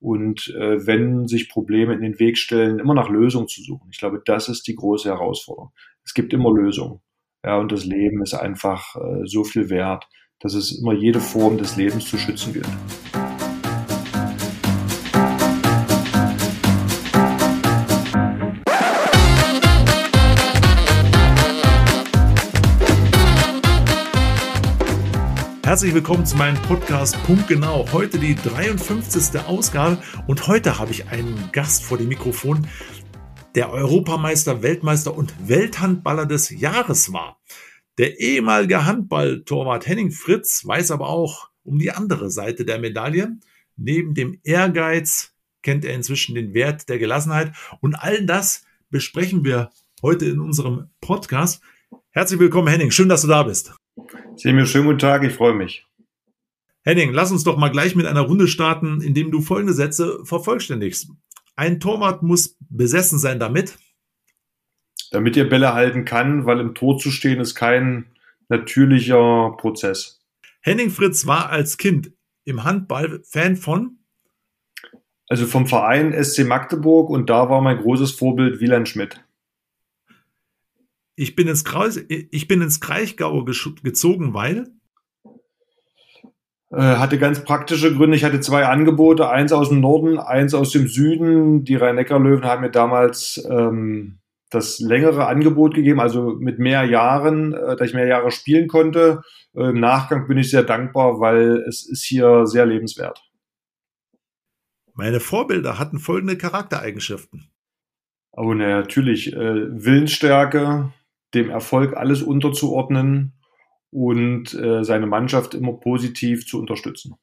und äh, wenn sich Probleme in den Weg stellen, immer nach Lösungen zu suchen. Ich glaube, das ist die große Herausforderung. Es gibt immer Lösungen. Ja, und das Leben ist einfach äh, so viel wert, dass es immer jede Form des Lebens zu schützen gilt. Herzlich willkommen zu meinem Podcast Punkt Genau. Heute die 53. Ausgabe und heute habe ich einen Gast vor dem Mikrofon, der Europameister, Weltmeister und Welthandballer des Jahres war. Der ehemalige Handballtorwart Henning Fritz weiß aber auch um die andere Seite der Medaille. Neben dem Ehrgeiz kennt er inzwischen den Wert der Gelassenheit und all das besprechen wir heute in unserem Podcast. Herzlich willkommen, Henning. Schön, dass du da bist. Semir, schönen guten Tag, ich freue mich. Henning, lass uns doch mal gleich mit einer Runde starten, indem du folgende Sätze vervollständigst. Ein Torwart muss besessen sein damit. Damit er Bälle halten kann, weil im Tor zu stehen ist kein natürlicher Prozess. Henning Fritz war als Kind im Handball Fan von? Also vom Verein SC Magdeburg und da war mein großes Vorbild Wieland Schmidt. Ich bin ins, Kreuz, ich bin ins Kraichgau gezogen, weil? Äh, hatte ganz praktische Gründe. Ich hatte zwei Angebote, eins aus dem Norden, eins aus dem Süden. Die Rhein-Neckar-Löwen haben mir damals ähm, das längere Angebot gegeben, also mit mehr Jahren, äh, dass ich mehr Jahre spielen konnte. Äh, Im Nachgang bin ich sehr dankbar, weil es ist hier sehr lebenswert. Meine Vorbilder hatten folgende Charaktereigenschaften. Oh, na, natürlich äh, Willensstärke, dem Erfolg alles unterzuordnen und äh, seine Mannschaft immer positiv zu unterstützen.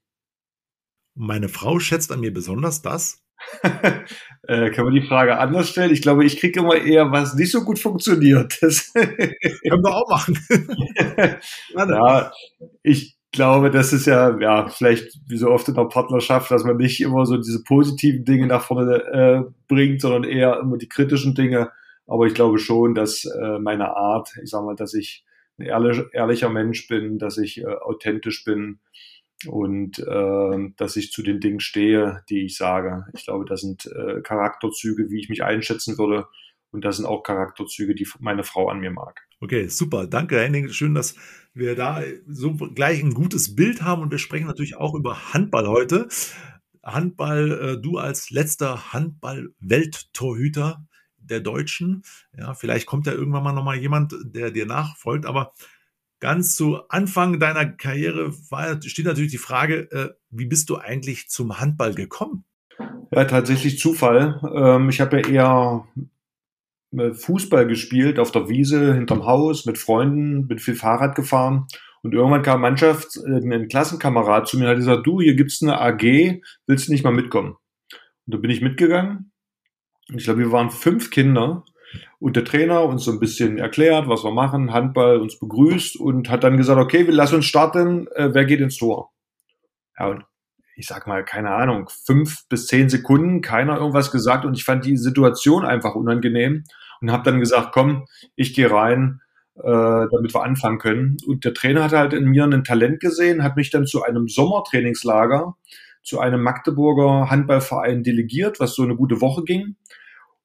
Meine Frau schätzt an mir besonders das. äh, kann man die Frage anders stellen? Ich glaube, ich kriege immer eher, was nicht so gut funktioniert. Das Können wir auch machen. ja, ich glaube, das ist ja, ja, vielleicht wie so oft in der Partnerschaft, dass man nicht immer so diese positiven Dinge nach vorne äh, bringt, sondern eher immer die kritischen Dinge. Aber ich glaube schon, dass äh, meine Art, ich sage mal, dass ich ein ehrlich, ehrlicher Mensch bin, dass ich äh, authentisch bin und äh, dass ich zu den Dingen stehe, die ich sage. Ich glaube, das sind äh, Charakterzüge, wie ich mich einschätzen würde. Und das sind auch Charakterzüge, die meine Frau an mir mag. Okay, super. Danke, Henning. Schön, dass wir da so gleich ein gutes Bild haben. Und wir sprechen natürlich auch über Handball heute. Handball, äh, du als letzter Handball-Welttorhüter der Deutschen. Ja, vielleicht kommt ja irgendwann mal nochmal jemand, der dir nachfolgt, aber ganz zu Anfang deiner Karriere war, steht natürlich die Frage, äh, wie bist du eigentlich zum Handball gekommen? Ja, tatsächlich Zufall. Ähm, ich habe ja eher äh, Fußball gespielt auf der Wiese hinterm Haus mit Freunden, bin viel Fahrrad gefahren und irgendwann kam Mannschaft, äh, ein Klassenkamerad zu mir und hat gesagt, du, hier gibt's eine AG, willst du nicht mal mitkommen? Und da bin ich mitgegangen ich glaube, wir waren fünf Kinder und der Trainer uns so ein bisschen erklärt, was wir machen, Handball uns begrüßt und hat dann gesagt, okay, wir lassen uns starten, äh, wer geht ins Tor? Ja, und ich sag mal, keine Ahnung, fünf bis zehn Sekunden, keiner irgendwas gesagt und ich fand die Situation einfach unangenehm und habe dann gesagt, komm, ich gehe rein, äh, damit wir anfangen können. Und der Trainer hat halt in mir ein Talent gesehen, hat mich dann zu einem Sommertrainingslager zu einem Magdeburger Handballverein delegiert, was so eine gute Woche ging.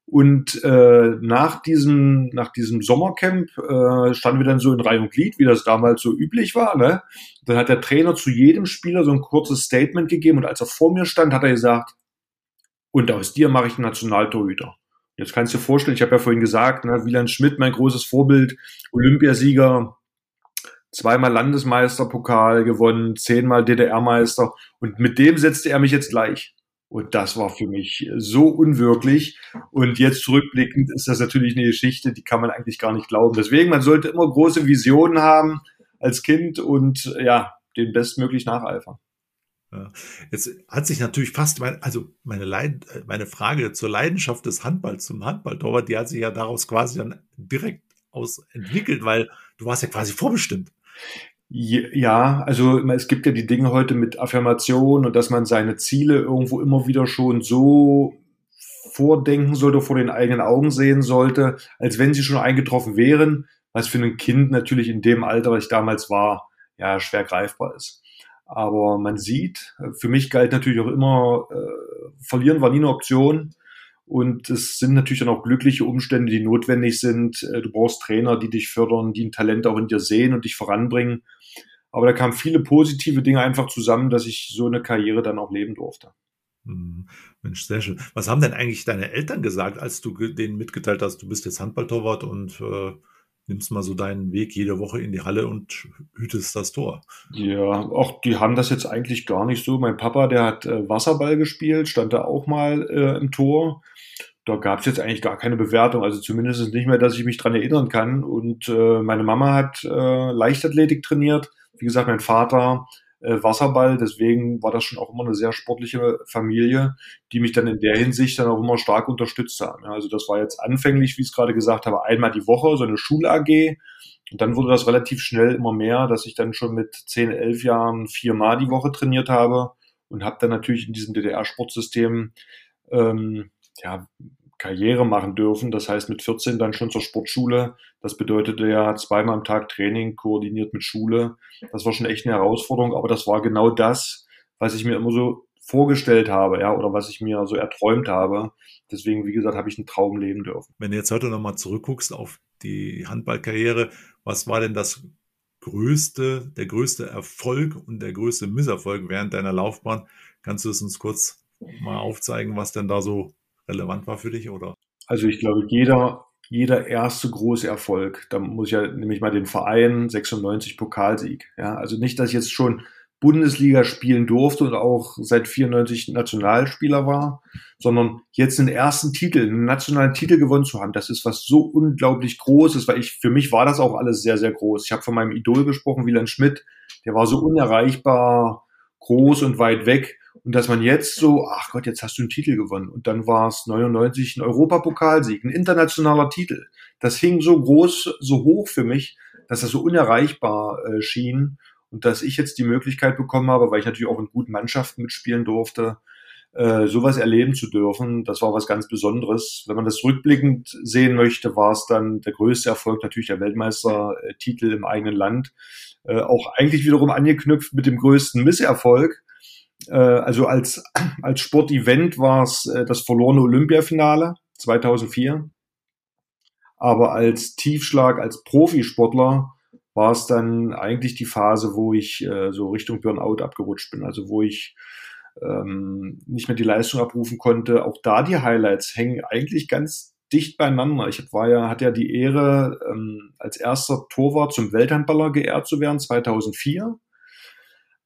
Und äh, nach diesem, nach diesem Sommercamp äh, standen wir dann so in Reihe und Glied, wie das damals so üblich war. Ne? Dann hat der Trainer zu jedem Spieler so ein kurzes Statement gegeben und als er vor mir stand, hat er gesagt, und aus dir mache ich einen Nationaltorhüter. Jetzt kannst du dir vorstellen, ich habe ja vorhin gesagt, ne, Wieland Schmidt, mein großes Vorbild, Olympiasieger, zweimal Landesmeisterpokal gewonnen, zehnmal DDR-Meister und mit dem setzte er mich jetzt gleich. Und das war für mich so unwirklich. Und jetzt zurückblickend ist das natürlich eine Geschichte, die kann man eigentlich gar nicht glauben. Deswegen, man sollte immer große Visionen haben als Kind und ja, den bestmöglich nacheifern. Jetzt hat sich natürlich fast, mein, also meine, Leid, meine Frage zur Leidenschaft des Handballs zum Handballtorwart, die hat sich ja daraus quasi dann direkt aus entwickelt, weil du warst ja quasi vorbestimmt. Ja, also es gibt ja die Dinge heute mit Affirmation und dass man seine Ziele irgendwo immer wieder schon so vordenken sollte, vor den eigenen Augen sehen sollte, als wenn sie schon eingetroffen wären, was für ein Kind natürlich in dem Alter, was ich damals war, ja, schwer greifbar ist. Aber man sieht, für mich galt natürlich auch immer, äh, verlieren war nie eine Option. Und es sind natürlich dann auch glückliche Umstände, die notwendig sind. Äh, du brauchst Trainer, die dich fördern, die ein Talent auch in dir sehen und dich voranbringen. Aber da kamen viele positive Dinge einfach zusammen, dass ich so eine Karriere dann auch leben durfte. Hm, Mensch, sehr schön. Was haben denn eigentlich deine Eltern gesagt, als du denen mitgeteilt hast, du bist jetzt Handballtorwart und äh, nimmst mal so deinen Weg jede Woche in die Halle und hütest das Tor? Ja, auch die haben das jetzt eigentlich gar nicht so. Mein Papa, der hat äh, Wasserball gespielt, stand da auch mal äh, im Tor. Da gab es jetzt eigentlich gar keine Bewertung, also zumindest nicht mehr, dass ich mich dran erinnern kann. Und äh, meine Mama hat äh, Leichtathletik trainiert. Wie gesagt, mein Vater äh, Wasserball. Deswegen war das schon auch immer eine sehr sportliche Familie, die mich dann in der Hinsicht dann auch immer stark unterstützt haben. Ja, also das war jetzt anfänglich, wie ich es gerade gesagt habe, einmal die Woche, so eine Schul-AG. Und dann wurde das relativ schnell immer mehr, dass ich dann schon mit 10, 11 Jahren viermal die Woche trainiert habe und habe dann natürlich in diesem DDR-Sportsystem ähm, ja, Karriere machen dürfen. Das heißt, mit 14 dann schon zur Sportschule. Das bedeutete ja zweimal am Tag Training koordiniert mit Schule. Das war schon echt eine Herausforderung, aber das war genau das, was ich mir immer so vorgestellt habe, ja, oder was ich mir so erträumt habe. Deswegen, wie gesagt, habe ich einen Traum leben dürfen. Wenn du jetzt heute nochmal zurückguckst auf die Handballkarriere, was war denn das größte, der größte Erfolg und der größte Misserfolg während deiner Laufbahn? Kannst du es uns kurz mal aufzeigen, was denn da so relevant war für dich, oder? Also ich glaube, jeder, jeder erste große Erfolg, da muss ich ja nämlich mal den Verein 96 Pokalsieg. Ja, also nicht, dass ich jetzt schon Bundesliga spielen durfte und auch seit 94 Nationalspieler war, sondern jetzt den ersten Titel, einen nationalen Titel gewonnen zu haben, das ist was so unglaublich Großes, weil ich, für mich war das auch alles sehr, sehr groß. Ich habe von meinem Idol gesprochen, Wieland Schmidt, der war so unerreichbar groß und weit weg. Und dass man jetzt so, ach Gott, jetzt hast du einen Titel gewonnen. Und dann war es 99 ein Europapokalsieg, ein internationaler Titel. Das hing so groß, so hoch für mich, dass das so unerreichbar äh, schien. Und dass ich jetzt die Möglichkeit bekommen habe, weil ich natürlich auch in guten Mannschaften mitspielen durfte, äh, sowas erleben zu dürfen, das war was ganz Besonderes. Wenn man das rückblickend sehen möchte, war es dann der größte Erfolg natürlich der Weltmeistertitel im eigenen Land. Äh, auch eigentlich wiederum angeknüpft mit dem größten Misserfolg, äh, also als, als Sportevent war es äh, das verlorene Olympiafinale 2004. Aber als Tiefschlag, als Profisportler war es dann eigentlich die Phase, wo ich äh, so Richtung Burnout abgerutscht bin. Also wo ich ähm, nicht mehr die Leistung abrufen konnte. Auch da die Highlights hängen eigentlich ganz dicht beieinander. Ich war ja, hatte ja die Ehre, ähm, als erster Torwart zum Welthandballer geehrt zu werden, 2004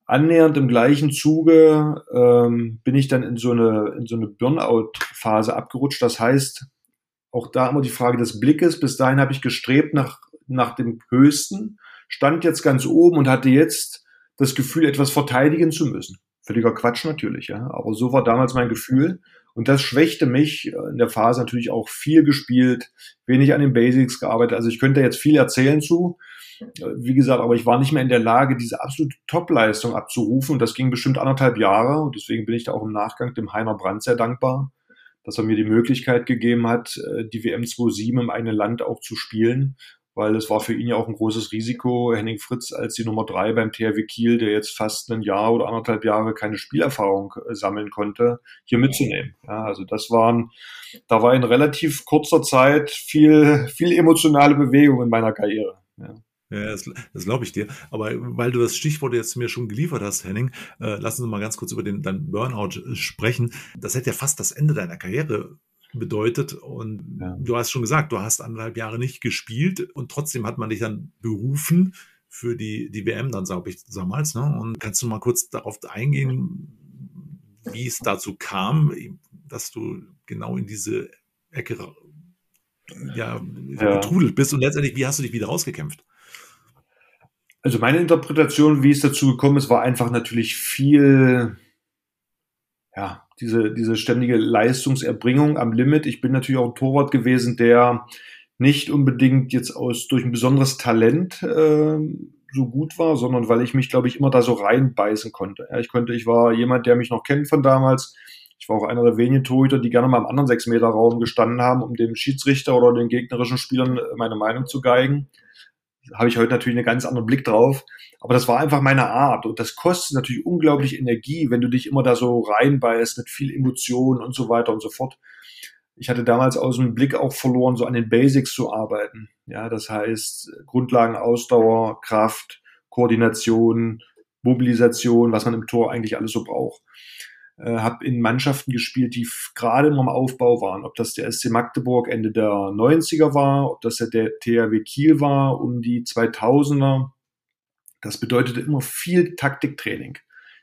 annähernd im gleichen Zuge ähm, bin ich dann in so eine, in so eine Burnout-Phase abgerutscht. Das heißt, auch da immer die Frage des Blickes. Bis dahin habe ich gestrebt nach, nach dem Höchsten, stand jetzt ganz oben und hatte jetzt das Gefühl, etwas verteidigen zu müssen. Völliger Quatsch natürlich, ja. Aber so war damals mein Gefühl. Und das schwächte mich in der Phase natürlich auch viel gespielt, wenig an den Basics gearbeitet. Also ich könnte jetzt viel erzählen zu. Wie gesagt, aber ich war nicht mehr in der Lage, diese absolute Top-Leistung abzurufen. Und das ging bestimmt anderthalb Jahre. Und deswegen bin ich da auch im Nachgang dem Heiner Brandt sehr dankbar, dass er mir die Möglichkeit gegeben hat, äh, die WM 27 im eigenen Land auch zu spielen. Weil es war für ihn ja auch ein großes Risiko, Henning Fritz als die Nummer drei beim THW Kiel, der jetzt fast ein Jahr oder anderthalb Jahre keine Spielerfahrung äh, sammeln konnte, hier mitzunehmen. Ja, also das waren, da war in relativ kurzer Zeit viel, viel emotionale Bewegung in meiner Karriere. Ja. Ja, das, das glaube ich dir. Aber weil du das Stichwort jetzt mir schon geliefert hast, Henning, äh, lass uns mal ganz kurz über den dein Burnout äh, sprechen. Das hätte ja fast das Ende deiner Karriere bedeutet. Und ja. du hast schon gesagt, du hast anderthalb Jahre nicht gespielt und trotzdem hat man dich dann berufen für die, die WM dann, glaube ich, damals. Ne? Und kannst du mal kurz darauf eingehen, wie es dazu kam, dass du genau in diese Ecke ja, ja. getrudelt bist und letztendlich, wie hast du dich wieder rausgekämpft? Also meine Interpretation, wie es dazu gekommen ist, war einfach natürlich viel, ja, diese, diese ständige Leistungserbringung am Limit. Ich bin natürlich auch ein Torwart gewesen, der nicht unbedingt jetzt aus durch ein besonderes Talent äh, so gut war, sondern weil ich mich, glaube ich, immer da so reinbeißen konnte. Ja, ich konnte, ich war jemand, der mich noch kennt von damals. Ich war auch einer der wenigen Torhüter, die gerne mal im anderen sechs Meter Raum gestanden haben, um dem Schiedsrichter oder den gegnerischen Spielern meine Meinung zu geigen habe ich heute natürlich einen ganz anderen Blick drauf. Aber das war einfach meine Art. Und das kostet natürlich unglaublich Energie, wenn du dich immer da so reinbeißt mit viel Emotion und so weiter und so fort. Ich hatte damals aus dem Blick auch verloren, so an den Basics zu arbeiten. Ja, das heißt Grundlagen, Ausdauer, Kraft, Koordination, Mobilisation, was man im Tor eigentlich alles so braucht. Äh, habe in Mannschaften gespielt, die gerade noch im Aufbau waren. Ob das der SC Magdeburg Ende der 90er war, ob das der THW Kiel war um die 2000er. Das bedeutete immer viel Taktiktraining.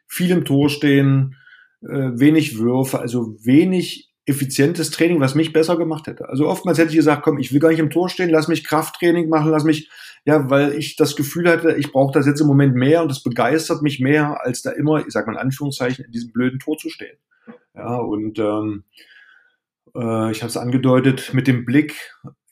Viel im Tor stehen, äh, wenig Würfe, also wenig effizientes Training, was mich besser gemacht hätte. Also oftmals hätte ich gesagt, komm, ich will gar nicht im Tor stehen, lass mich Krafttraining machen, lass mich, ja, weil ich das Gefühl hatte, ich brauche das jetzt im Moment mehr und das begeistert mich mehr, als da immer, ich sag mal in Anführungszeichen, in diesem blöden Tor zu stehen. Ja, und ähm, äh, ich habe es angedeutet, mit dem Blick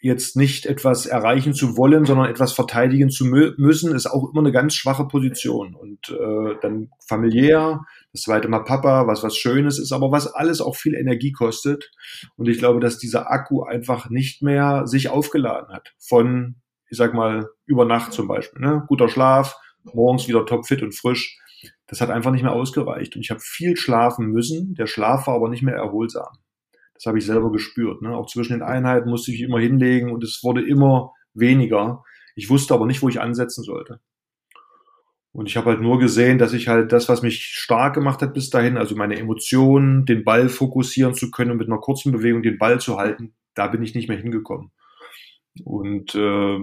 jetzt nicht etwas erreichen zu wollen, sondern etwas verteidigen zu mü müssen, ist auch immer eine ganz schwache Position. Und äh, dann familiär, das zweite Mal Papa, was was Schönes ist, aber was alles auch viel Energie kostet. Und ich glaube, dass dieser Akku einfach nicht mehr sich aufgeladen hat. Von, ich sag mal, über Nacht zum Beispiel. Ne? Guter Schlaf, morgens wieder topfit und frisch. Das hat einfach nicht mehr ausgereicht. Und ich habe viel schlafen müssen. Der Schlaf war aber nicht mehr erholsam. Das habe ich selber gespürt. Ne? Auch zwischen den Einheiten musste ich immer hinlegen und es wurde immer weniger. Ich wusste aber nicht, wo ich ansetzen sollte. Und ich habe halt nur gesehen, dass ich halt das, was mich stark gemacht hat bis dahin, also meine Emotionen, den Ball fokussieren zu können und mit einer kurzen Bewegung den Ball zu halten, da bin ich nicht mehr hingekommen. Und äh,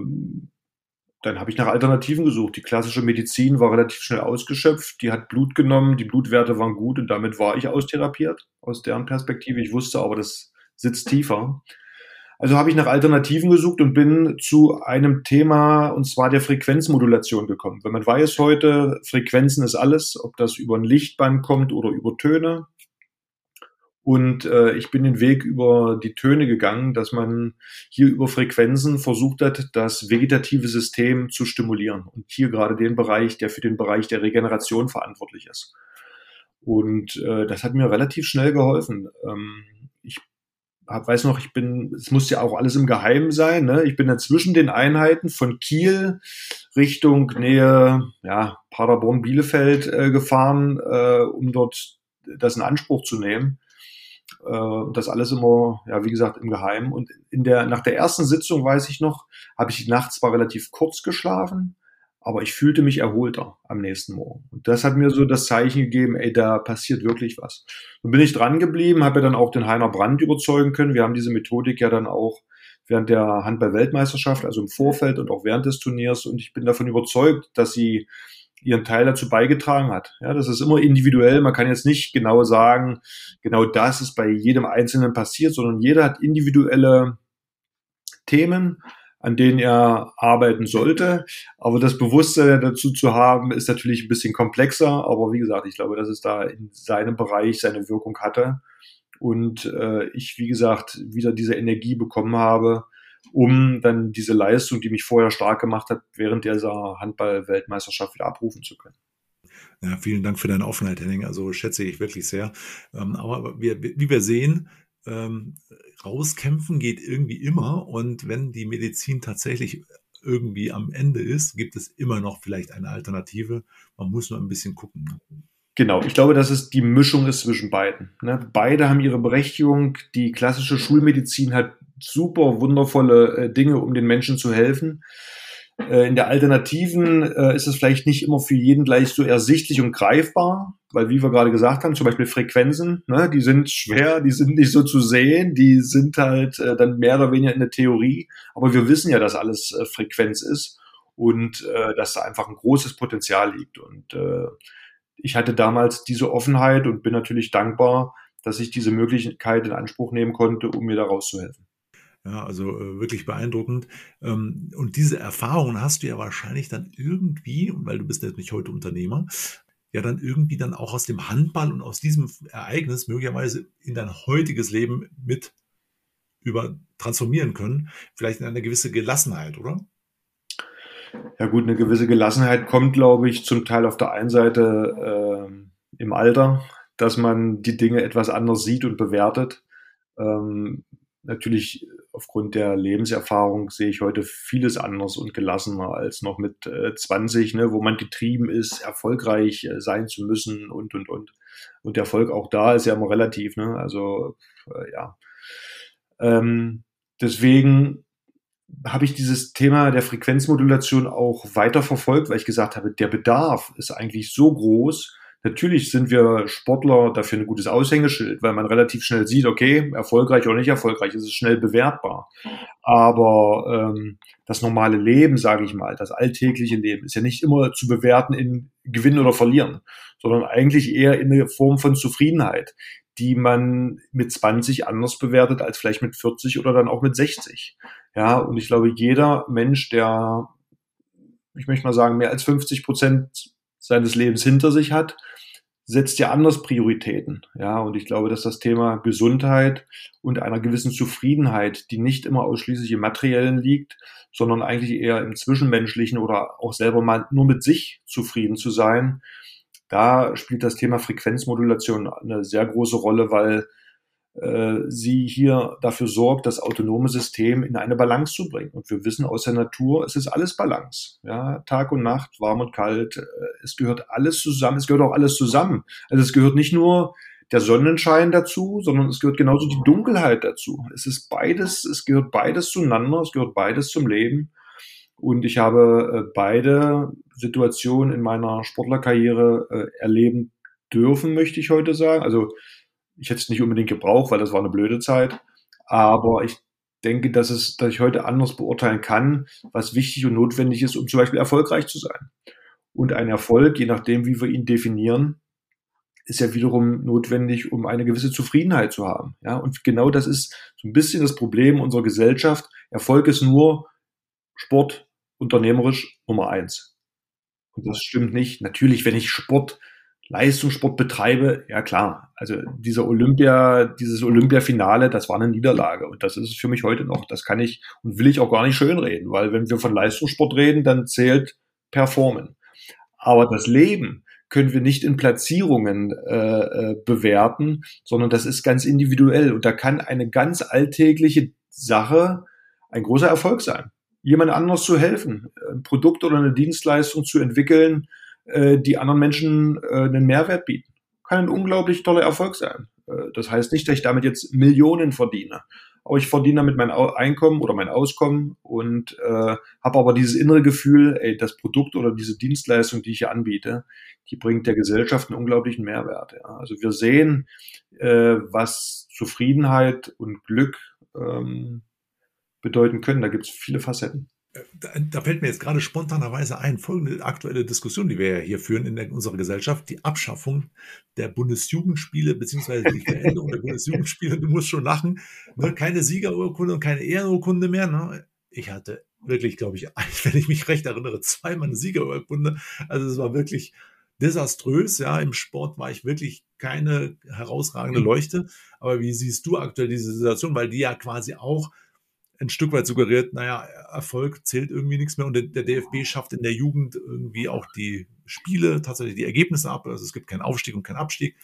dann habe ich nach Alternativen gesucht. Die klassische Medizin war relativ schnell ausgeschöpft. Die hat Blut genommen, die Blutwerte waren gut und damit war ich austherapiert aus deren Perspektive. Ich wusste aber, das sitzt tiefer. Also habe ich nach Alternativen gesucht und bin zu einem Thema, und zwar der Frequenzmodulation gekommen. Wenn man weiß heute, Frequenzen ist alles, ob das über ein Lichtband kommt oder über Töne, und äh, ich bin den Weg über die Töne gegangen, dass man hier über Frequenzen versucht hat, das vegetative System zu stimulieren. Und hier gerade den Bereich, der für den Bereich der Regeneration verantwortlich ist. Und äh, das hat mir relativ schnell geholfen. Ähm, hab, weiß noch, ich bin, es muss ja auch alles im Geheimen sein. Ne? Ich bin dann zwischen den Einheiten von Kiel Richtung Nähe, ja, Paderborn, Bielefeld äh, gefahren, äh, um dort das in Anspruch zu nehmen. Äh, das alles immer, ja, wie gesagt, im Geheimen. Und in der, nach der ersten Sitzung, weiß ich noch, habe ich nachts zwar relativ kurz geschlafen, aber ich fühlte mich erholter am nächsten Morgen. Und das hat mir so das Zeichen gegeben, ey, da passiert wirklich was. Dann bin ich dran geblieben, habe ja dann auch den Heiner Brandt überzeugen können. Wir haben diese Methodik ja dann auch während der Handball-Weltmeisterschaft, also im Vorfeld und auch während des Turniers. Und ich bin davon überzeugt, dass sie ihren Teil dazu beigetragen hat. Ja, das ist immer individuell. Man kann jetzt nicht genau sagen, genau das ist bei jedem Einzelnen passiert, sondern jeder hat individuelle Themen, an denen er arbeiten sollte. Aber das Bewusstsein dazu zu haben, ist natürlich ein bisschen komplexer. Aber wie gesagt, ich glaube, dass es da in seinem Bereich seine Wirkung hatte. Und äh, ich, wie gesagt, wieder diese Energie bekommen habe, um dann diese Leistung, die mich vorher stark gemacht hat, während dieser Handball-Weltmeisterschaft wieder abrufen zu können. Ja, vielen Dank für deine Offenheit, Henning. Also schätze ich wirklich sehr. Ähm, aber wir, wie wir sehen, ähm, rauskämpfen geht irgendwie immer. Und wenn die Medizin tatsächlich irgendwie am Ende ist, gibt es immer noch vielleicht eine Alternative. Man muss nur ein bisschen gucken. Ne? Genau, ich glaube, dass es die Mischung ist zwischen beiden. Ne? Beide haben ihre Berechtigung. Die klassische Schulmedizin hat super wundervolle äh, Dinge, um den Menschen zu helfen. Äh, in der Alternativen äh, ist es vielleicht nicht immer für jeden gleich so ersichtlich und greifbar, weil wie wir gerade gesagt haben, zum Beispiel Frequenzen, ne, die sind schwer, die sind nicht so zu sehen, die sind halt äh, dann mehr oder weniger in der Theorie, aber wir wissen ja, dass alles Frequenz ist und äh, dass da einfach ein großes Potenzial liegt. Und äh, ich hatte damals diese Offenheit und bin natürlich dankbar, dass ich diese Möglichkeit in Anspruch nehmen konnte, um mir da rauszuhelfen. Ja, also äh, wirklich beeindruckend. Ähm, und diese Erfahrungen hast du ja wahrscheinlich dann irgendwie, weil du bist ja nicht heute Unternehmer, ja dann irgendwie dann auch aus dem Handball und aus diesem Ereignis möglicherweise in dein heutiges Leben mit über transformieren können. Vielleicht in eine gewisse Gelassenheit, oder? Ja gut, eine gewisse Gelassenheit kommt, glaube ich, zum Teil auf der einen Seite äh, im Alter, dass man die Dinge etwas anders sieht und bewertet. Ähm, natürlich aufgrund der Lebenserfahrung sehe ich heute vieles anders und gelassener als noch mit äh, 20, ne, wo man getrieben ist, erfolgreich äh, sein zu müssen und, und, und. Und der Erfolg auch da ist ja immer relativ, ne? Also, äh, ja. Ähm, deswegen habe ich dieses Thema der Frequenzmodulation auch weiter verfolgt, weil ich gesagt habe, der Bedarf ist eigentlich so groß, Natürlich sind wir Sportler dafür ein gutes Aushängeschild, weil man relativ schnell sieht, okay, erfolgreich oder nicht erfolgreich, ist es schnell bewertbar. Aber ähm, das normale Leben, sage ich mal, das alltägliche Leben, ist ja nicht immer zu bewerten in Gewinnen oder Verlieren, sondern eigentlich eher in eine Form von Zufriedenheit, die man mit 20 anders bewertet als vielleicht mit 40 oder dann auch mit 60. Ja, und ich glaube, jeder Mensch, der, ich möchte mal sagen, mehr als 50 Prozent seines Lebens hinter sich hat, setzt ja anders Prioritäten. Ja, und ich glaube, dass das Thema Gesundheit und einer gewissen Zufriedenheit, die nicht immer ausschließlich im Materiellen liegt, sondern eigentlich eher im Zwischenmenschlichen oder auch selber mal nur mit sich zufrieden zu sein, da spielt das Thema Frequenzmodulation eine sehr große Rolle, weil äh, sie hier dafür sorgt, das autonome System in eine Balance zu bringen. Und wir wissen aus der Natur, es ist alles Balance. Ja, Tag und Nacht, warm und kalt, äh, es gehört alles zusammen, es gehört auch alles zusammen. Also es gehört nicht nur der Sonnenschein dazu, sondern es gehört genauso die Dunkelheit dazu. Es ist beides, es gehört beides zueinander, es gehört beides zum Leben. Und ich habe äh, beide Situationen in meiner Sportlerkarriere erleben dürfen, möchte ich heute sagen. Also ich hätte es nicht unbedingt gebraucht, weil das war eine blöde Zeit. Aber ich denke, dass es, dass ich heute anders beurteilen kann, was wichtig und notwendig ist, um zum Beispiel erfolgreich zu sein. Und ein Erfolg, je nachdem, wie wir ihn definieren, ist ja wiederum notwendig, um eine gewisse Zufriedenheit zu haben. Ja, und genau das ist so ein bisschen das Problem unserer Gesellschaft. Erfolg ist nur Sport, unternehmerisch Nummer eins. Und das stimmt nicht. Natürlich, wenn ich Sport Leistungssport betreibe, ja klar, also dieser Olympia, dieses Olympiafinale, das war eine Niederlage und das ist es für mich heute noch. Das kann ich und will ich auch gar nicht schönreden, weil wenn wir von Leistungssport reden, dann zählt Performen. Aber das Leben können wir nicht in Platzierungen äh, äh, bewerten, sondern das ist ganz individuell und da kann eine ganz alltägliche Sache ein großer Erfolg sein. Jemand anders zu helfen, ein Produkt oder eine Dienstleistung zu entwickeln, äh, die anderen Menschen äh, einen Mehrwert bieten. Kann ein unglaublich toller Erfolg sein. Äh, das heißt nicht, dass ich damit jetzt Millionen verdiene. Aber ich verdiene damit mein Einkommen oder mein Auskommen und äh, habe aber dieses innere Gefühl, ey, das Produkt oder diese Dienstleistung, die ich hier anbiete, die bringt der Gesellschaft einen unglaublichen Mehrwert. Ja. Also wir sehen, äh, was Zufriedenheit und Glück ähm, bedeuten können. Da gibt es viele Facetten da, da, fällt mir jetzt gerade spontanerweise ein, folgende aktuelle Diskussion, die wir ja hier führen in der, unserer Gesellschaft, die Abschaffung der Bundesjugendspiele, beziehungsweise die Veränderung der Bundesjugendspiele, du musst schon lachen, ne? keine Siegerurkunde und keine Ehrenurkunde mehr. Ne? Ich hatte wirklich, glaube ich, wenn ich mich recht erinnere, zweimal eine Siegerurkunde. Also es war wirklich desaströs. Ja, im Sport war ich wirklich keine herausragende Leuchte. Aber wie siehst du aktuell diese Situation? Weil die ja quasi auch ein Stück weit suggeriert, naja, Erfolg zählt irgendwie nichts mehr und der, DFB schafft in der Jugend irgendwie auch die Spiele, tatsächlich die Ergebnisse ab. Also es gibt keinen Aufstieg und keinen Abstieg.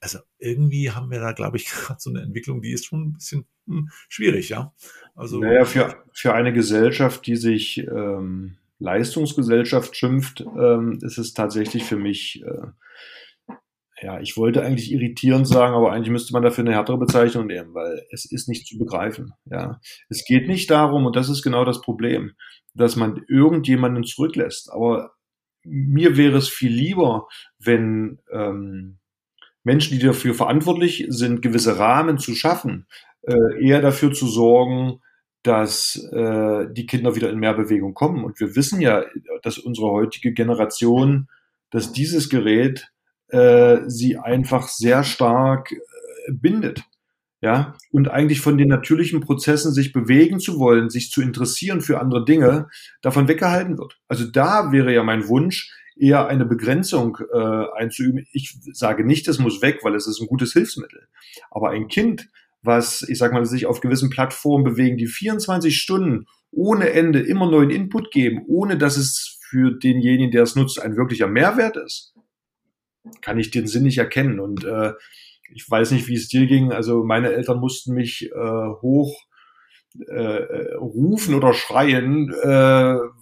Also irgendwie haben wir da, glaube ich, gerade so eine Entwicklung, die ist schon ein bisschen hm, schwierig, ja. Also naja, für, für eine Gesellschaft, die sich ähm, Leistungsgesellschaft schimpft, ähm, ist es tatsächlich für mich äh, ja, ich wollte eigentlich irritierend sagen, aber eigentlich müsste man dafür eine härtere Bezeichnung nehmen, weil es ist nicht zu begreifen. Ja, es geht nicht darum, und das ist genau das Problem, dass man irgendjemanden zurücklässt. Aber mir wäre es viel lieber, wenn ähm, Menschen, die dafür verantwortlich sind, gewisse Rahmen zu schaffen, äh, eher dafür zu sorgen, dass äh, die Kinder wieder in mehr Bewegung kommen. Und wir wissen ja, dass unsere heutige Generation, dass dieses Gerät äh, sie einfach sehr stark äh, bindet. Ja, und eigentlich von den natürlichen Prozessen sich bewegen zu wollen, sich zu interessieren für andere Dinge, davon weggehalten wird. Also da wäre ja mein Wunsch, eher eine Begrenzung äh, einzuüben. Ich sage nicht, es muss weg, weil es ist ein gutes Hilfsmittel. Aber ein Kind, was, ich sag mal, sich auf gewissen Plattformen bewegen, die 24 Stunden ohne Ende immer neuen Input geben, ohne dass es für denjenigen, der es nutzt, ein wirklicher Mehrwert ist, kann ich den Sinn nicht erkennen. Und äh, ich weiß nicht, wie es dir ging. Also meine Eltern mussten mich äh, hoch äh, rufen oder schreien, äh,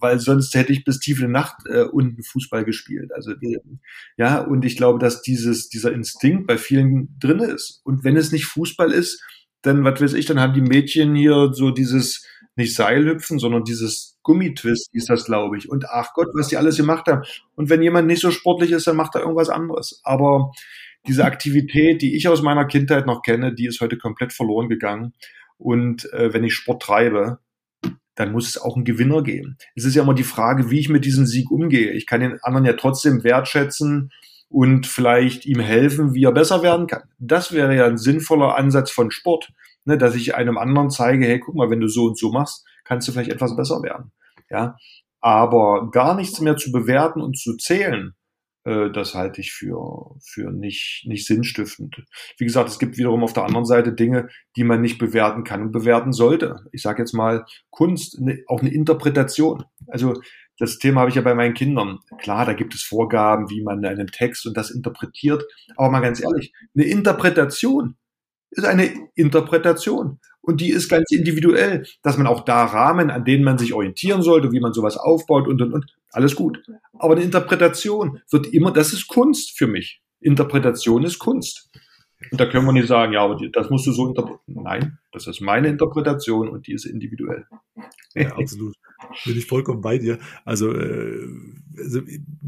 weil sonst hätte ich bis tief in die Nacht äh, unten Fußball gespielt. Also ja, und ich glaube, dass dieses dieser Instinkt bei vielen drin ist. Und wenn es nicht Fußball ist, dann was weiß ich, dann haben die Mädchen hier so dieses nicht Seilhüpfen, sondern dieses Gummitwist ist das, glaube ich. Und ach Gott, was die alles gemacht haben. Und wenn jemand nicht so sportlich ist, dann macht er irgendwas anderes. Aber diese Aktivität, die ich aus meiner Kindheit noch kenne, die ist heute komplett verloren gegangen. Und äh, wenn ich Sport treibe, dann muss es auch einen Gewinner geben. Es ist ja immer die Frage, wie ich mit diesem Sieg umgehe. Ich kann den anderen ja trotzdem wertschätzen und vielleicht ihm helfen, wie er besser werden kann. Das wäre ja ein sinnvoller Ansatz von Sport, ne, dass ich einem anderen zeige, hey, guck mal, wenn du so und so machst, kannst du vielleicht etwas besser werden. Ja, aber gar nichts mehr zu bewerten und zu zählen, äh, das halte ich für, für nicht, nicht sinnstiftend. Wie gesagt, es gibt wiederum auf der anderen Seite Dinge, die man nicht bewerten kann und bewerten sollte. Ich sage jetzt mal Kunst, ne, auch eine Interpretation. Also das Thema habe ich ja bei meinen Kindern. Klar, da gibt es Vorgaben, wie man einen Text und das interpretiert. Aber mal ganz ehrlich, eine Interpretation ist eine Interpretation. Und die ist ganz individuell, dass man auch da Rahmen, an denen man sich orientieren sollte, wie man sowas aufbaut und, und, und, alles gut. Aber eine Interpretation wird immer, das ist Kunst für mich. Interpretation ist Kunst. Und da können wir nicht sagen, ja, aber das musst du so interpretieren. Nein, das ist meine Interpretation und die ist individuell. Ja, absolut. Bin ich vollkommen bei dir. Also, äh, also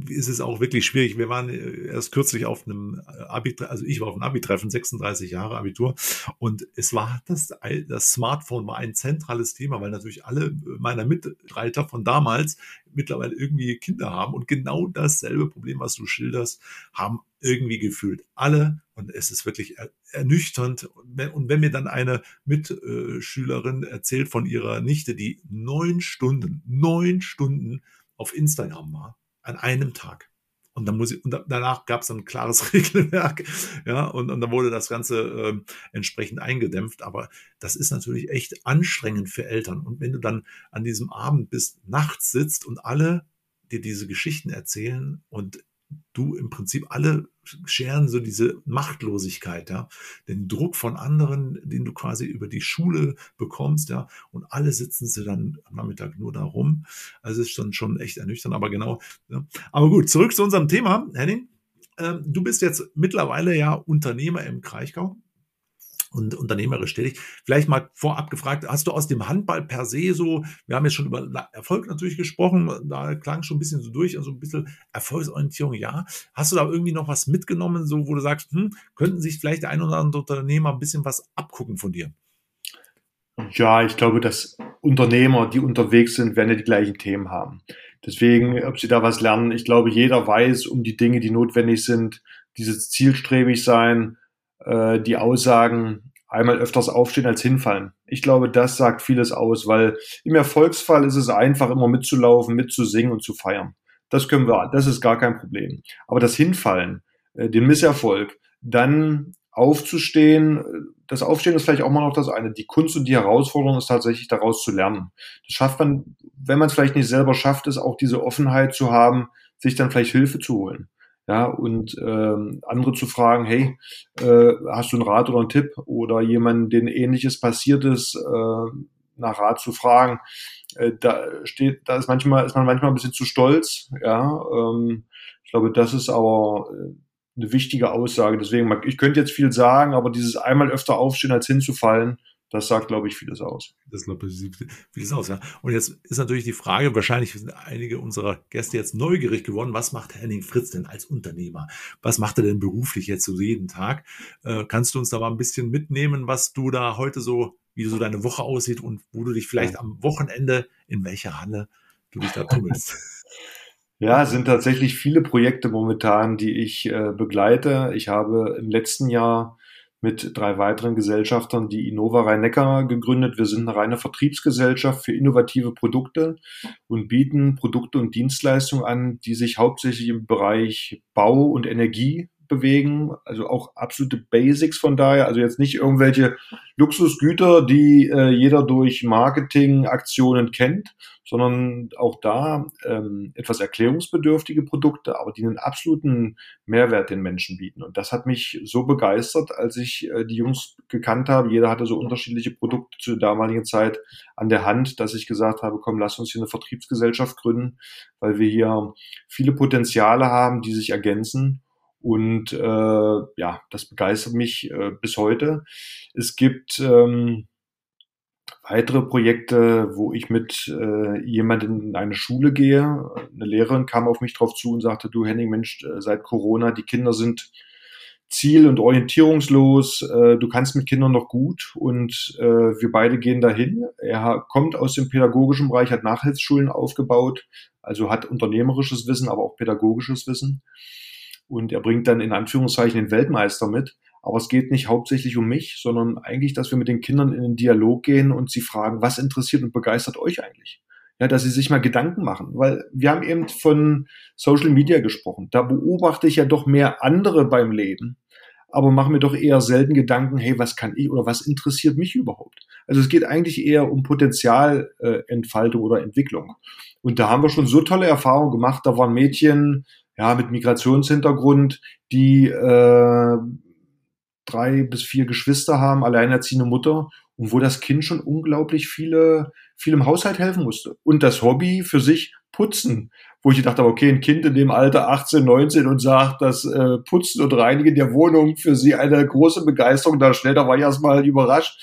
ist es auch wirklich schwierig. Wir waren äh, erst kürzlich auf einem Abi, also ich war auf einem Abi-Treffen, 36 Jahre Abitur, und es war das, das Smartphone war ein zentrales Thema, weil natürlich alle meiner Mitreiter von damals mittlerweile irgendwie Kinder haben und genau dasselbe Problem, was du schilderst, haben irgendwie gefühlt alle und es ist wirklich ernüchternd. Und wenn mir dann eine Mitschülerin erzählt von ihrer Nichte, die neun Stunden, neun Stunden auf Instagram war, an einem Tag. Und dann muss ich, und danach gab es ein klares Regelwerk, ja, und, und dann wurde das Ganze äh, entsprechend eingedämpft. Aber das ist natürlich echt anstrengend für Eltern. Und wenn du dann an diesem Abend bis nachts sitzt und alle dir diese Geschichten erzählen und du im Prinzip alle scheren so diese Machtlosigkeit, ja, den Druck von anderen, den du quasi über die Schule bekommst, ja, und alle sitzen sie dann am Nachmittag nur da rum. Also ist dann schon echt ernüchternd, aber genau. Ja. Aber gut, zurück zu unserem Thema, Henning. Ähm, du bist jetzt mittlerweile ja Unternehmer im Kraichgau und unternehmerisch tätig. Vielleicht mal vorab gefragt, hast du aus dem Handball per se so, wir haben jetzt schon über Erfolg natürlich gesprochen, da klang schon ein bisschen so durch, also ein bisschen Erfolgsorientierung, ja. Hast du da irgendwie noch was mitgenommen, so wo du sagst, hm, könnten sich vielleicht der ein oder andere Unternehmer ein bisschen was abgucken von dir? Ja, ich glaube, dass Unternehmer, die unterwegs sind, werden ja die gleichen Themen haben. Deswegen, ob sie da was lernen, ich glaube, jeder weiß um die Dinge, die notwendig sind, dieses zielstrebig sein, äh, die Aussagen einmal öfters aufstehen als hinfallen. Ich glaube, das sagt vieles aus, weil im Erfolgsfall ist es einfach, immer mitzulaufen, mitzusingen und zu feiern. Das können wir, das ist gar kein Problem. Aber das Hinfallen, äh, den Misserfolg, dann aufzustehen, das Aufstehen ist vielleicht auch mal noch das eine. Die Kunst und die Herausforderung ist tatsächlich daraus zu lernen. Das schafft man, wenn man es vielleicht nicht selber schafft, ist auch diese Offenheit zu haben, sich dann vielleicht Hilfe zu holen ja, und ähm, andere zu fragen, hey, äh, hast du einen Rat oder einen Tipp oder jemanden, den ähnliches passiert ist, äh, nach Rat zu fragen. Äh, da steht, da ist manchmal, ist man manchmal ein bisschen zu stolz, ja. Ähm, ich glaube, das ist aber äh, eine wichtige Aussage. Deswegen, ich könnte jetzt viel sagen, aber dieses einmal öfter aufstehen als hinzufallen, das sagt, glaube ich, vieles aus. Das sagt vieles aus, ja. Und jetzt ist natürlich die Frage, wahrscheinlich sind einige unserer Gäste jetzt neugierig geworden, was macht Henning Fritz denn als Unternehmer? Was macht er denn beruflich jetzt so jeden Tag? Äh, kannst du uns da mal ein bisschen mitnehmen, was du da heute so, wie so deine Woche aussieht und wo du dich vielleicht am Wochenende, in welcher Halle du dich da tummelst? Ja, es sind tatsächlich viele Projekte momentan, die ich äh, begleite. Ich habe im letzten Jahr mit drei weiteren Gesellschaftern die Innova Rhein-Neckar gegründet. Wir sind eine reine Vertriebsgesellschaft für innovative Produkte und bieten Produkte und Dienstleistungen an, die sich hauptsächlich im Bereich Bau und Energie bewegen, also auch absolute Basics von daher, also jetzt nicht irgendwelche Luxusgüter, die äh, jeder durch Marketingaktionen kennt, sondern auch da ähm, etwas erklärungsbedürftige Produkte, aber die einen absoluten Mehrwert den Menschen bieten. Und das hat mich so begeistert, als ich äh, die Jungs gekannt habe. Jeder hatte so unterschiedliche Produkte zur damaligen Zeit an der Hand, dass ich gesagt habe, komm, lass uns hier eine Vertriebsgesellschaft gründen, weil wir hier viele Potenziale haben, die sich ergänzen. Und äh, ja, das begeistert mich äh, bis heute. Es gibt ähm, weitere Projekte, wo ich mit äh, jemandem in eine Schule gehe. Eine Lehrerin kam auf mich drauf zu und sagte, du Henning, Mensch, äh, seit Corona, die Kinder sind ziel- und orientierungslos, äh, du kannst mit Kindern noch gut und äh, wir beide gehen dahin. Er kommt aus dem pädagogischen Bereich, hat Nachhilfsschulen aufgebaut, also hat unternehmerisches Wissen, aber auch pädagogisches Wissen. Und er bringt dann in Anführungszeichen den Weltmeister mit. Aber es geht nicht hauptsächlich um mich, sondern eigentlich, dass wir mit den Kindern in den Dialog gehen und sie fragen, was interessiert und begeistert euch eigentlich? Ja, dass sie sich mal Gedanken machen, weil wir haben eben von Social Media gesprochen. Da beobachte ich ja doch mehr andere beim Leben, aber mache mir doch eher selten Gedanken, hey, was kann ich oder was interessiert mich überhaupt? Also es geht eigentlich eher um Potenzialentfaltung äh, oder Entwicklung. Und da haben wir schon so tolle Erfahrungen gemacht. Da waren Mädchen ja mit Migrationshintergrund, die äh, drei bis vier Geschwister haben, alleinerziehende Mutter und wo das Kind schon unglaublich viele, viel im Haushalt helfen musste. Und das Hobby für sich putzen, wo ich gedacht habe, okay, ein Kind in dem Alter 18, 19 und sagt, dass äh, Putzen und Reinigen der Wohnung für sie eine große Begeisterung darstellt, da war ich erstmal überrascht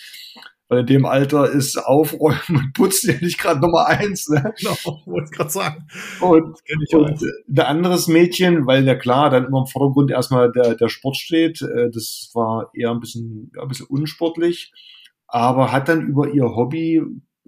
weil in dem Alter ist Aufräumen und Putzen ja nicht gerade Nummer eins. Ne? Genau, wollte ich gerade sagen. Und, und ein anderes Mädchen, weil ja klar, dann immer im Vordergrund erstmal der, der Sport steht, äh, das war eher ein bisschen, ja, ein bisschen unsportlich, aber hat dann über ihr Hobby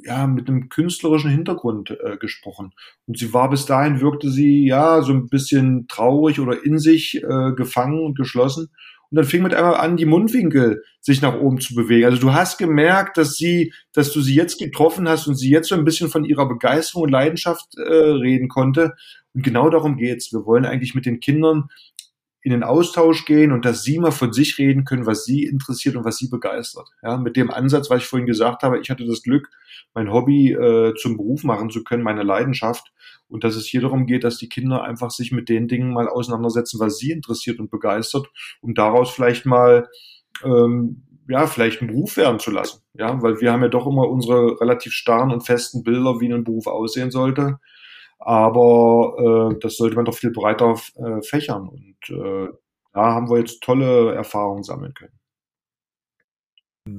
ja, mit einem künstlerischen Hintergrund äh, gesprochen. Und sie war bis dahin, wirkte sie ja so ein bisschen traurig oder in sich äh, gefangen und geschlossen. Und dann fing mit einmal an, die Mundwinkel sich nach oben zu bewegen. Also du hast gemerkt, dass sie, dass du sie jetzt getroffen hast und sie jetzt so ein bisschen von ihrer Begeisterung und Leidenschaft äh, reden konnte. Und genau darum geht's. Wir wollen eigentlich mit den Kindern in den Austausch gehen und dass sie mal von sich reden können, was sie interessiert und was sie begeistert. Ja, mit dem Ansatz, was ich vorhin gesagt habe, ich hatte das Glück, mein Hobby äh, zum Beruf machen zu können, meine Leidenschaft. Und dass es hier darum geht, dass die Kinder einfach sich mit den Dingen mal auseinandersetzen, was sie interessiert und begeistert, um daraus vielleicht mal ähm, ja, vielleicht einen Beruf werden zu lassen. Ja, weil wir haben ja doch immer unsere relativ starren und festen Bilder, wie ein Beruf aussehen sollte. Aber äh, das sollte man doch viel breiter äh, fächern. Und äh, da haben wir jetzt tolle Erfahrungen sammeln können.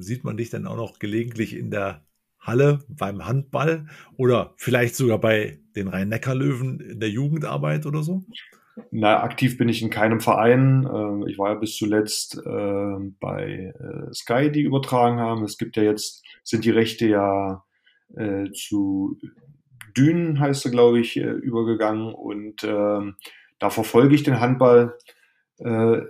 Sieht man dich dann auch noch gelegentlich in der Halle beim Handball oder vielleicht sogar bei den Rhein-Neckar-Löwen in der Jugendarbeit oder so? Na, aktiv bin ich in keinem Verein. Ähm, ich war ja bis zuletzt ähm, bei äh, Sky, die übertragen haben. Es gibt ja jetzt, sind die Rechte ja äh, zu Dünen heißt er, glaube ich, äh, übergegangen und ähm, da verfolge ich den Handball. Äh,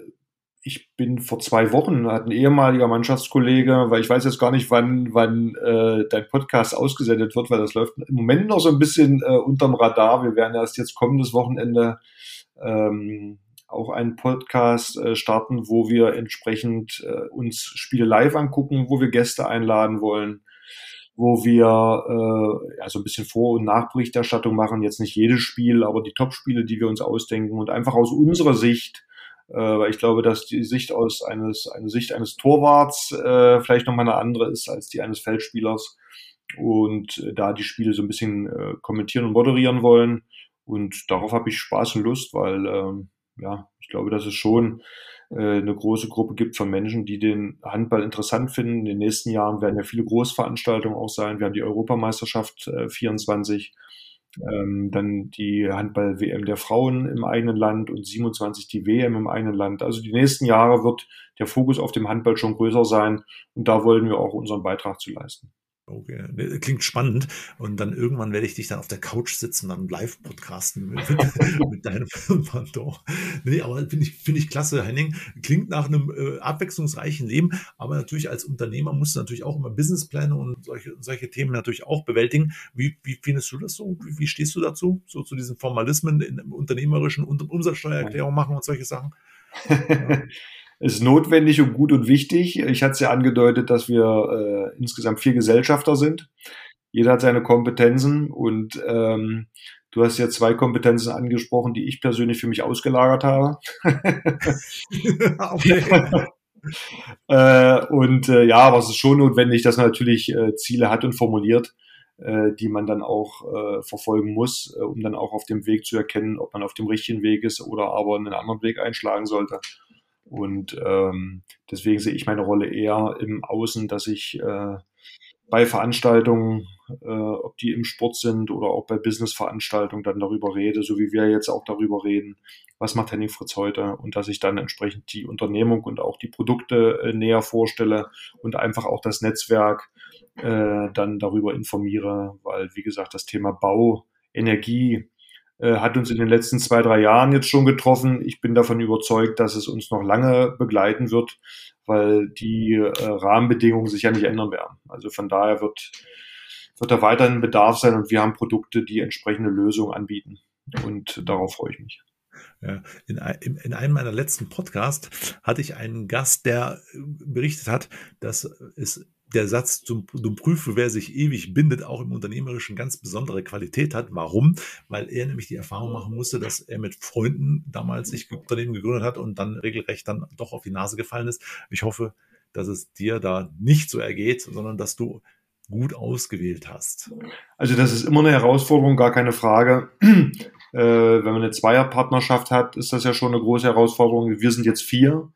ich bin vor zwei Wochen, hat ein ehemaliger Mannschaftskollege, weil ich weiß jetzt gar nicht, wann, wann äh, dein Podcast ausgesendet wird, weil das läuft im Moment noch so ein bisschen äh, unterm Radar. Wir werden erst jetzt kommendes Wochenende ähm, auch einen Podcast äh, starten, wo wir entsprechend äh, uns Spiele live angucken, wo wir Gäste einladen wollen wo wir äh, also ein bisschen Vor- und Nachberichterstattung machen. Jetzt nicht jedes Spiel, aber die Top-Spiele, die wir uns ausdenken und einfach aus unserer Sicht, äh, weil ich glaube, dass die Sicht aus eines eine Sicht eines Torwarts äh, vielleicht nochmal eine andere ist als die eines Feldspielers und äh, da die Spiele so ein bisschen äh, kommentieren und moderieren wollen. Und darauf habe ich Spaß und Lust, weil ähm, ja, ich glaube, das ist schon äh, eine große Gruppe gibt von Menschen, die den Handball interessant finden. In den nächsten Jahren werden ja viele Großveranstaltungen auch sein. Wir haben die Europameisterschaft äh, 24, ähm, dann die Handball-WM der Frauen im eigenen Land und 27 die WM im eigenen Land. Also die nächsten Jahre wird der Fokus auf dem Handball schon größer sein und da wollen wir auch unseren Beitrag zu leisten. Okay, klingt spannend. Und dann irgendwann werde ich dich dann auf der Couch sitzen, dann live podcasten mit, mit deinem Pendant. Nee, aber finde ich, finde ich klasse, Henning. Klingt nach einem äh, abwechslungsreichen Leben, aber natürlich als Unternehmer musst du natürlich auch immer Businesspläne und solche, solche Themen natürlich auch bewältigen. Wie, wie findest du das so? Wie, wie stehst du dazu? So zu diesen Formalismen im unternehmerischen und Umsatzsteuererklärung machen und solche Sachen? ist notwendig und gut und wichtig. Ich hatte es ja angedeutet, dass wir äh, insgesamt vier Gesellschafter sind. Jeder hat seine Kompetenzen und ähm, du hast ja zwei Kompetenzen angesprochen, die ich persönlich für mich ausgelagert habe. äh, und äh, ja, aber es ist schon notwendig, dass man natürlich äh, Ziele hat und formuliert, äh, die man dann auch äh, verfolgen muss, äh, um dann auch auf dem Weg zu erkennen, ob man auf dem richtigen Weg ist oder aber einen anderen Weg einschlagen sollte. Und ähm, deswegen sehe ich meine Rolle eher im Außen, dass ich äh, bei Veranstaltungen, äh, ob die im Sport sind oder auch bei Business-Veranstaltungen, dann darüber rede, so wie wir jetzt auch darüber reden, was macht Henning Fritz heute und dass ich dann entsprechend die Unternehmung und auch die Produkte äh, näher vorstelle und einfach auch das Netzwerk äh, dann darüber informiere, weil wie gesagt das Thema Bau, Energie, hat uns in den letzten zwei, drei Jahren jetzt schon getroffen. Ich bin davon überzeugt, dass es uns noch lange begleiten wird, weil die äh, Rahmenbedingungen sich ja nicht ändern werden. Also von daher wird, wird da weiterhin Bedarf sein und wir haben Produkte, die entsprechende Lösungen anbieten. Und darauf freue ich mich. Ja, in, in, einem meiner letzten Podcasts hatte ich einen Gast, der berichtet hat, dass es der Satz zum, zum Prüfe, wer sich ewig bindet, auch im Unternehmerischen ganz besondere Qualität hat. Warum? Weil er nämlich die Erfahrung machen musste, dass er mit Freunden damals sich Unternehmen gegründet hat und dann regelrecht dann doch auf die Nase gefallen ist. Ich hoffe, dass es dir da nicht so ergeht, sondern dass du gut ausgewählt hast. Also das ist immer eine Herausforderung, gar keine Frage. äh, wenn man eine Zweierpartnerschaft hat, ist das ja schon eine große Herausforderung. Wir sind jetzt vier.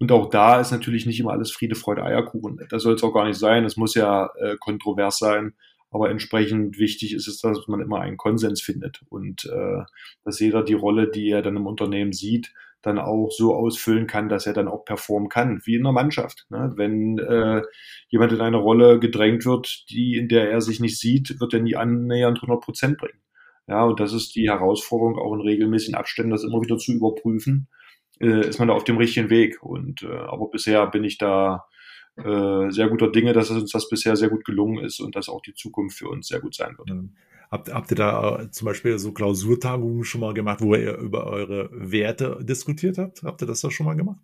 Und auch da ist natürlich nicht immer alles Friede, Freude, Eierkuchen. Das soll es auch gar nicht sein. Es muss ja äh, kontrovers sein. Aber entsprechend wichtig ist es, dass man immer einen Konsens findet und äh, dass jeder die Rolle, die er dann im Unternehmen sieht, dann auch so ausfüllen kann, dass er dann auch performen kann, wie in der Mannschaft. Ne? Wenn äh, jemand in eine Rolle gedrängt wird, die in der er sich nicht sieht, wird er nie annähernd 100 Prozent bringen. Ja, und das ist die Herausforderung, auch in regelmäßigen Abständen das immer wieder zu überprüfen äh, ist man da auf dem richtigen Weg. Und äh, aber bisher bin ich da äh, sehr guter Dinge, dass uns das bisher sehr gut gelungen ist und dass auch die Zukunft für uns sehr gut sein wird. Mhm. Habt, habt ihr da äh, zum Beispiel so Klausurtagungen schon mal gemacht, wo ihr über eure Werte diskutiert habt? Habt ihr das da schon mal gemacht?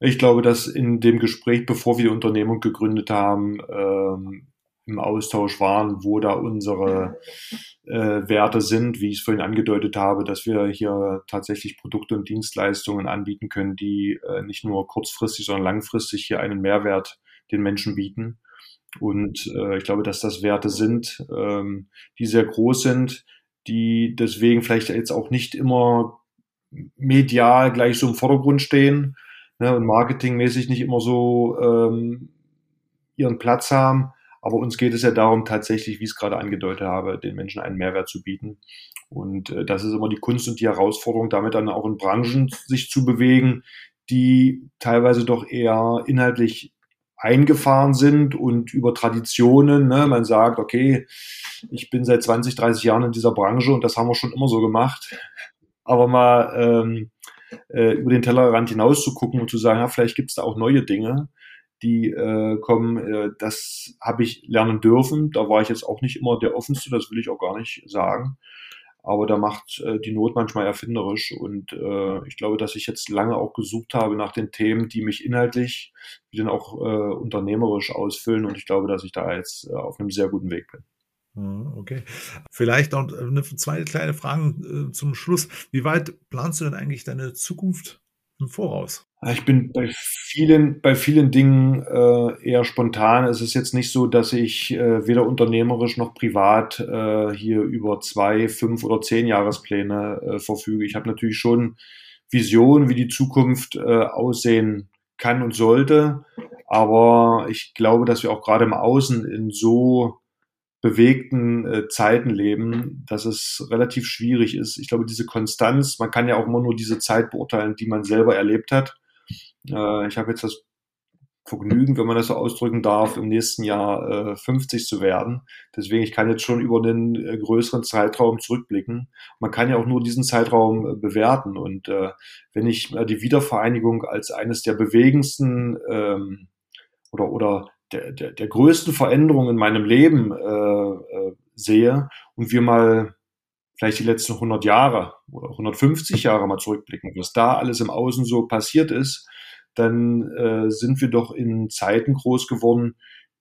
Ich glaube, dass in dem Gespräch, bevor wir die Unternehmung gegründet haben, ähm, im Austausch waren, wo da unsere äh, Werte sind, wie ich es vorhin angedeutet habe, dass wir hier tatsächlich Produkte und Dienstleistungen anbieten können, die äh, nicht nur kurzfristig, sondern langfristig hier einen Mehrwert den Menschen bieten. Und äh, ich glaube, dass das Werte sind, ähm, die sehr groß sind, die deswegen vielleicht jetzt auch nicht immer medial gleich so im Vordergrund stehen ne, und marketingmäßig nicht immer so ähm, ihren Platz haben aber uns geht es ja darum, tatsächlich, wie ich es gerade angedeutet habe, den Menschen einen Mehrwert zu bieten. Und äh, das ist immer die Kunst und die Herausforderung, damit dann auch in Branchen sich zu bewegen, die teilweise doch eher inhaltlich eingefahren sind und über Traditionen. Ne? Man sagt, okay, ich bin seit 20, 30 Jahren in dieser Branche und das haben wir schon immer so gemacht. Aber mal ähm, äh, über den Tellerrand hinaus zu gucken und zu sagen, ja, vielleicht gibt es da auch neue Dinge, die äh, kommen, äh, das habe ich lernen dürfen. Da war ich jetzt auch nicht immer der offenste, das will ich auch gar nicht sagen. Aber da macht äh, die Not manchmal erfinderisch. Und äh, ich glaube, dass ich jetzt lange auch gesucht habe nach den Themen, die mich inhaltlich, wie dann auch äh, unternehmerisch ausfüllen. Und ich glaube, dass ich da jetzt äh, auf einem sehr guten Weg bin. Hm, okay. Vielleicht noch eine, zwei kleine Fragen äh, zum Schluss. Wie weit planst du denn eigentlich deine Zukunft im Voraus? Ich bin bei vielen, bei vielen Dingen äh, eher spontan. Es ist jetzt nicht so, dass ich äh, weder unternehmerisch noch privat äh, hier über zwei, fünf oder zehn Jahrespläne äh, verfüge. Ich habe natürlich schon Visionen, wie die Zukunft äh, aussehen kann und sollte. Aber ich glaube, dass wir auch gerade im Außen in so bewegten äh, Zeiten leben, dass es relativ schwierig ist. Ich glaube, diese Konstanz, man kann ja auch immer nur diese Zeit beurteilen, die man selber erlebt hat. Äh, ich habe jetzt das Vergnügen, wenn man das so ausdrücken darf, im nächsten Jahr äh, 50 zu werden. Deswegen, ich kann jetzt schon über einen äh, größeren Zeitraum zurückblicken. Man kann ja auch nur diesen Zeitraum äh, bewerten. Und äh, wenn ich die Wiedervereinigung als eines der bewegendsten ähm, oder, oder der, der, der größten Veränderungen in meinem Leben äh, sehe und wir mal vielleicht die letzten 100 Jahre oder 150 Jahre mal zurückblicken, was da alles im Außen so passiert ist, dann äh, sind wir doch in Zeiten groß geworden,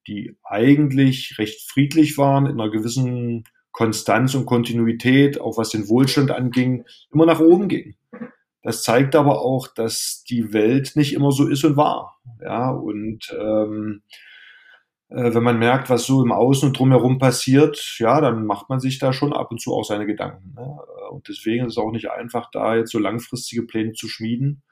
die eigentlich recht friedlich waren, in einer gewissen Konstanz und Kontinuität, auch was den Wohlstand anging, immer nach oben ging. Das zeigt aber auch, dass die Welt nicht immer so ist und war. Ja, und ähm, äh, wenn man merkt, was so im Außen und drumherum passiert, ja, dann macht man sich da schon ab und zu auch seine Gedanken. Ne? Und deswegen ist es auch nicht einfach, da jetzt so langfristige Pläne zu schmieden.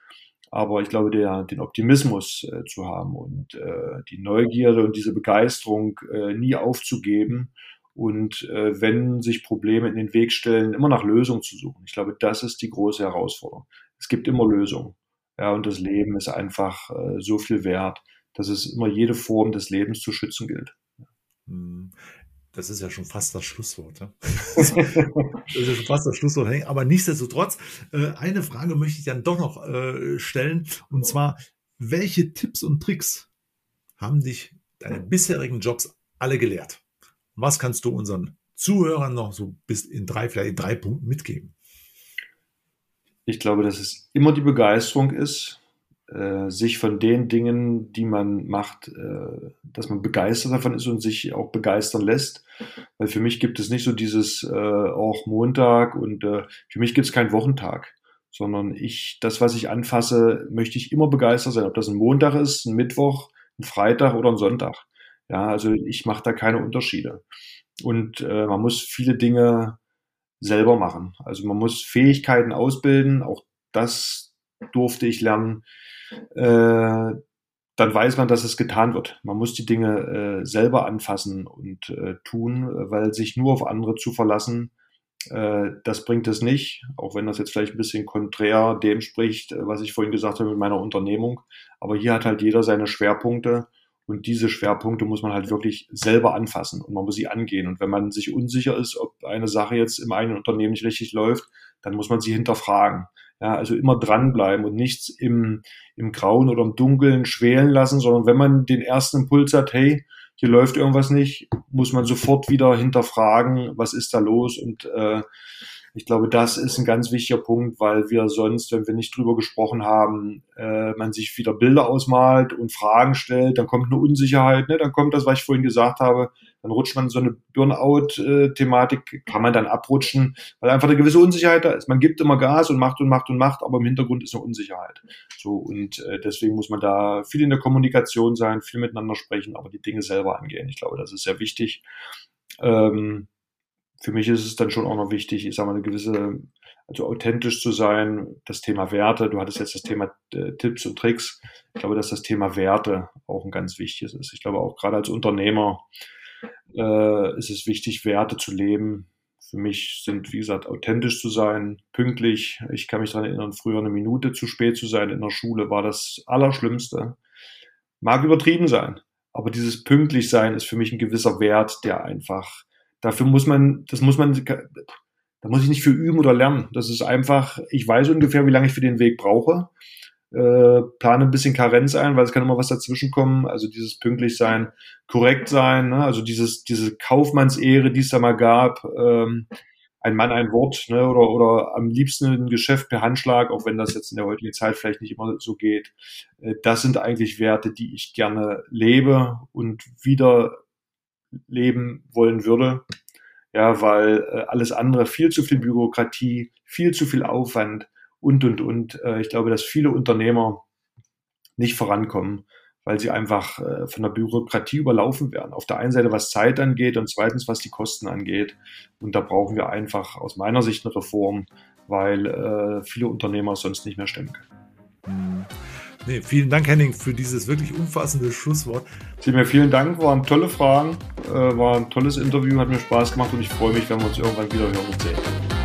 Aber ich glaube, der, den Optimismus äh, zu haben und äh, die Neugierde und diese Begeisterung äh, nie aufzugeben und äh, wenn sich Probleme in den Weg stellen, immer nach Lösungen zu suchen. Ich glaube, das ist die große Herausforderung. Es gibt immer Lösungen. Ja, und das Leben ist einfach äh, so viel wert, dass es immer jede Form des Lebens zu schützen gilt. Das ist ja schon fast das Schlusswort. Ja? Das ist ja schon fast das Schlusswort. Aber nichtsdestotrotz, äh, eine Frage möchte ich dann doch noch äh, stellen. Und zwar, welche Tipps und Tricks haben dich deine bisherigen Jobs alle gelehrt? Was kannst du unseren Zuhörern noch so bis in drei, vielleicht in drei Punkten mitgeben? Ich glaube, dass es immer die Begeisterung ist, äh, sich von den Dingen, die man macht, äh, dass man begeistert davon ist und sich auch begeistern lässt. Weil für mich gibt es nicht so dieses äh, auch Montag und äh, für mich gibt es keinen Wochentag, sondern ich, das, was ich anfasse, möchte ich immer begeistert sein. Ob das ein Montag ist, ein Mittwoch, ein Freitag oder ein Sonntag. Ja, also ich mache da keine Unterschiede. Und äh, man muss viele Dinge selber machen. Also man muss Fähigkeiten ausbilden. Auch das durfte ich lernen. Äh, dann weiß man, dass es getan wird. Man muss die Dinge äh, selber anfassen und äh, tun, weil sich nur auf andere zu verlassen, äh, das bringt es nicht, auch wenn das jetzt vielleicht ein bisschen konträr dem spricht, äh, was ich vorhin gesagt habe mit meiner Unternehmung. Aber hier hat halt jeder seine Schwerpunkte und diese Schwerpunkte muss man halt wirklich selber anfassen und man muss sie angehen. Und wenn man sich unsicher ist, ob eine Sache jetzt im eigenen Unternehmen nicht richtig läuft, dann muss man sie hinterfragen. Ja, also immer dranbleiben und nichts im, im Grauen oder im Dunkeln schwelen lassen, sondern wenn man den ersten Impuls hat, hey, hier läuft irgendwas nicht, muss man sofort wieder hinterfragen, was ist da los und äh, ich glaube, das ist ein ganz wichtiger Punkt, weil wir sonst, wenn wir nicht drüber gesprochen haben, äh, man sich wieder Bilder ausmalt und Fragen stellt, dann kommt eine Unsicherheit, ne? dann kommt das, was ich vorhin gesagt habe, dann rutscht man so eine Burnout-Thematik, kann man dann abrutschen, weil einfach eine gewisse Unsicherheit da ist. Man gibt immer Gas und macht und macht und macht, aber im Hintergrund ist eine Unsicherheit. So und äh, deswegen muss man da viel in der Kommunikation sein, viel miteinander sprechen, aber die Dinge selber angehen. Ich glaube, das ist sehr wichtig. Ähm, für mich ist es dann schon auch noch wichtig, ich sage mal, eine gewisse, also authentisch zu sein, das Thema Werte, du hattest jetzt das Thema äh, Tipps und Tricks. Ich glaube, dass das Thema Werte auch ein ganz wichtiges ist. Ich glaube auch gerade als Unternehmer äh, ist es wichtig, Werte zu leben. Für mich sind, wie gesagt, authentisch zu sein, pünktlich. Ich kann mich daran erinnern, früher eine Minute zu spät zu sein in der Schule war das Allerschlimmste. Mag übertrieben sein, aber dieses pünktlich sein ist für mich ein gewisser Wert, der einfach Dafür muss man, das muss man, da muss ich nicht für üben oder lernen. Das ist einfach, ich weiß ungefähr, wie lange ich für den Weg brauche. Äh, plane ein bisschen Karenz ein, weil es kann immer was dazwischen kommen. Also dieses pünktlich sein, korrekt sein, ne? also dieses, diese Kaufmannsehre, die es da mal gab, ähm, ein Mann, ein Wort, ne? oder, oder am liebsten ein Geschäft per Handschlag, auch wenn das jetzt in der heutigen Zeit vielleicht nicht immer so geht. Äh, das sind eigentlich Werte, die ich gerne lebe und wieder leben wollen würde. Ja, weil äh, alles andere viel zu viel Bürokratie, viel zu viel Aufwand und, und, und. Äh, ich glaube, dass viele Unternehmer nicht vorankommen, weil sie einfach äh, von der Bürokratie überlaufen werden. Auf der einen Seite, was Zeit angeht und zweitens, was die Kosten angeht. Und da brauchen wir einfach aus meiner Sicht eine Reform, weil äh, viele Unternehmer sonst nicht mehr stemmen können. Nee, vielen Dank, Henning, für dieses wirklich umfassende Schlusswort. Mir vielen Dank, waren tolle Fragen, äh, war ein tolles Interview, hat mir Spaß gemacht und ich freue mich, wenn wir uns irgendwann wieder hören und sehen.